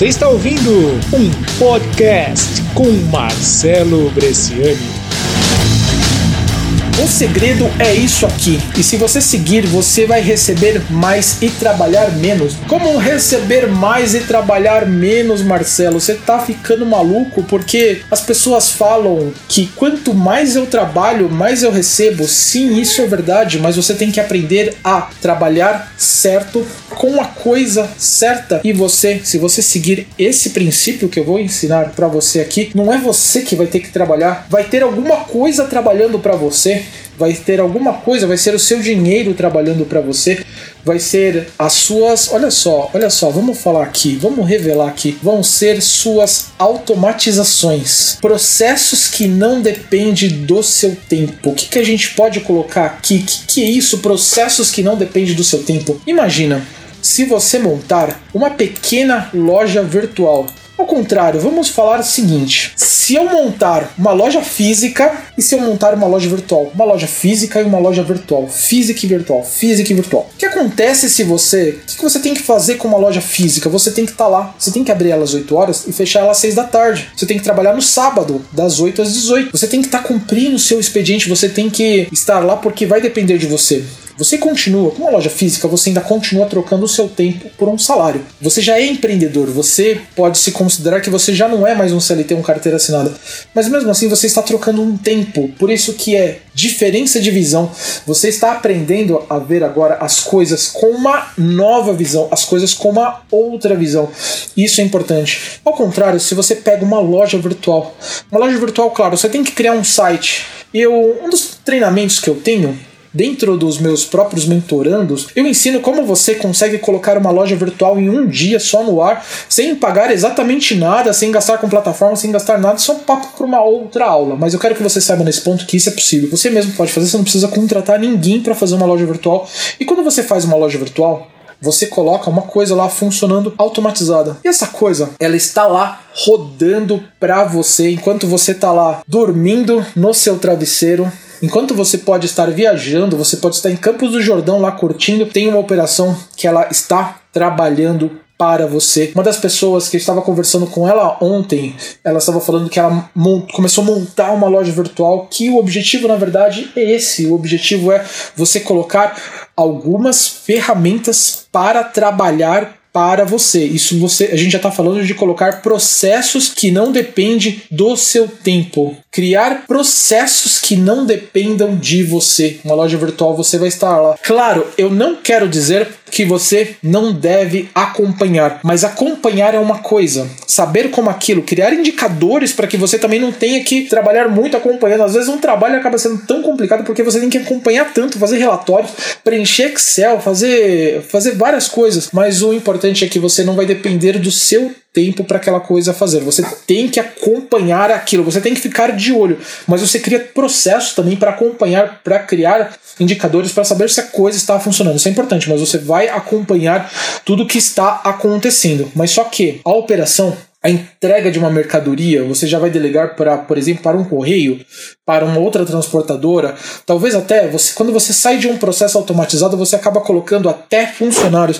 Você está ouvindo um podcast com Marcelo Bresciani. O segredo é isso aqui. E se você seguir, você vai receber mais e trabalhar menos. Como receber mais e trabalhar menos, Marcelo? Você tá ficando maluco porque as pessoas falam que quanto mais eu trabalho, mais eu recebo. Sim, isso é verdade, mas você tem que aprender a trabalhar certo com a coisa certa. E você, se você seguir esse princípio que eu vou ensinar para você aqui, não é você que vai ter que trabalhar, vai ter alguma coisa trabalhando para você vai ter alguma coisa, vai ser o seu dinheiro trabalhando para você, vai ser as suas, olha só, olha só, vamos falar aqui, vamos revelar aqui, vão ser suas automatizações, processos que não dependem do seu tempo. O que, que a gente pode colocar aqui? O que, que é isso? Processos que não dependem do seu tempo. Imagina se você montar uma pequena loja virtual ao contrário, vamos falar o seguinte: se eu montar uma loja física e se eu montar uma loja virtual, uma loja física e uma loja virtual, física e virtual, física e virtual. O que acontece se você, o que você tem que fazer com uma loja física? Você tem que estar tá lá, você tem que abrir ela às 8 horas e fechar ela às 6 da tarde. Você tem que trabalhar no sábado, das 8 às 18. Você tem que estar tá cumprindo o seu expediente, você tem que estar lá porque vai depender de você. Você continua, com uma loja física, você ainda continua trocando o seu tempo por um salário. Você já é empreendedor, você pode se considerar que você já não é mais um CLT, um carteira assinada. Mas mesmo assim você está trocando um tempo. Por isso que é diferença de visão. Você está aprendendo a ver agora as coisas com uma nova visão, as coisas com uma outra visão. Isso é importante. Ao contrário, se você pega uma loja virtual, uma loja virtual, claro, você tem que criar um site. Eu, um dos treinamentos que eu tenho Dentro dos meus próprios mentorandos, eu ensino como você consegue colocar uma loja virtual em um dia só no ar, sem pagar exatamente nada, sem gastar com plataforma, sem gastar nada, só papo para uma outra aula. Mas eu quero que você saiba nesse ponto que isso é possível. Você mesmo pode fazer, você não precisa contratar ninguém para fazer uma loja virtual. E quando você faz uma loja virtual, você coloca uma coisa lá funcionando automatizada. E essa coisa, ela está lá rodando para você enquanto você está lá dormindo no seu travesseiro Enquanto você pode estar viajando, você pode estar em Campos do Jordão lá curtindo, tem uma operação que ela está trabalhando para você. Uma das pessoas que estava conversando com ela ontem, ela estava falando que ela começou a montar uma loja virtual, que o objetivo na verdade é esse, o objetivo é você colocar algumas ferramentas para trabalhar para você. Isso você, a gente já está falando de colocar processos que não dependem do seu tempo. Criar processos que não dependam de você. Uma loja virtual você vai estar lá. Claro, eu não quero dizer que você não deve acompanhar, mas acompanhar é uma coisa. Saber como aquilo, criar indicadores para que você também não tenha que trabalhar muito acompanhando. Às vezes um trabalho acaba sendo tão complicado porque você tem que acompanhar tanto, fazer relatórios, preencher Excel, fazer fazer várias coisas, mas o importante é que você não vai depender do seu tempo para aquela coisa fazer. Você tem que acompanhar aquilo, você tem que ficar de olho, mas você cria processos também para acompanhar, para criar indicadores para saber se a coisa está funcionando. Isso é importante, mas você vai acompanhar tudo que está acontecendo. Mas só que a operação a entrega de uma mercadoria, você já vai delegar para, por exemplo, para um correio, para uma outra transportadora. Talvez até você, quando você sai de um processo automatizado, você acaba colocando até funcionários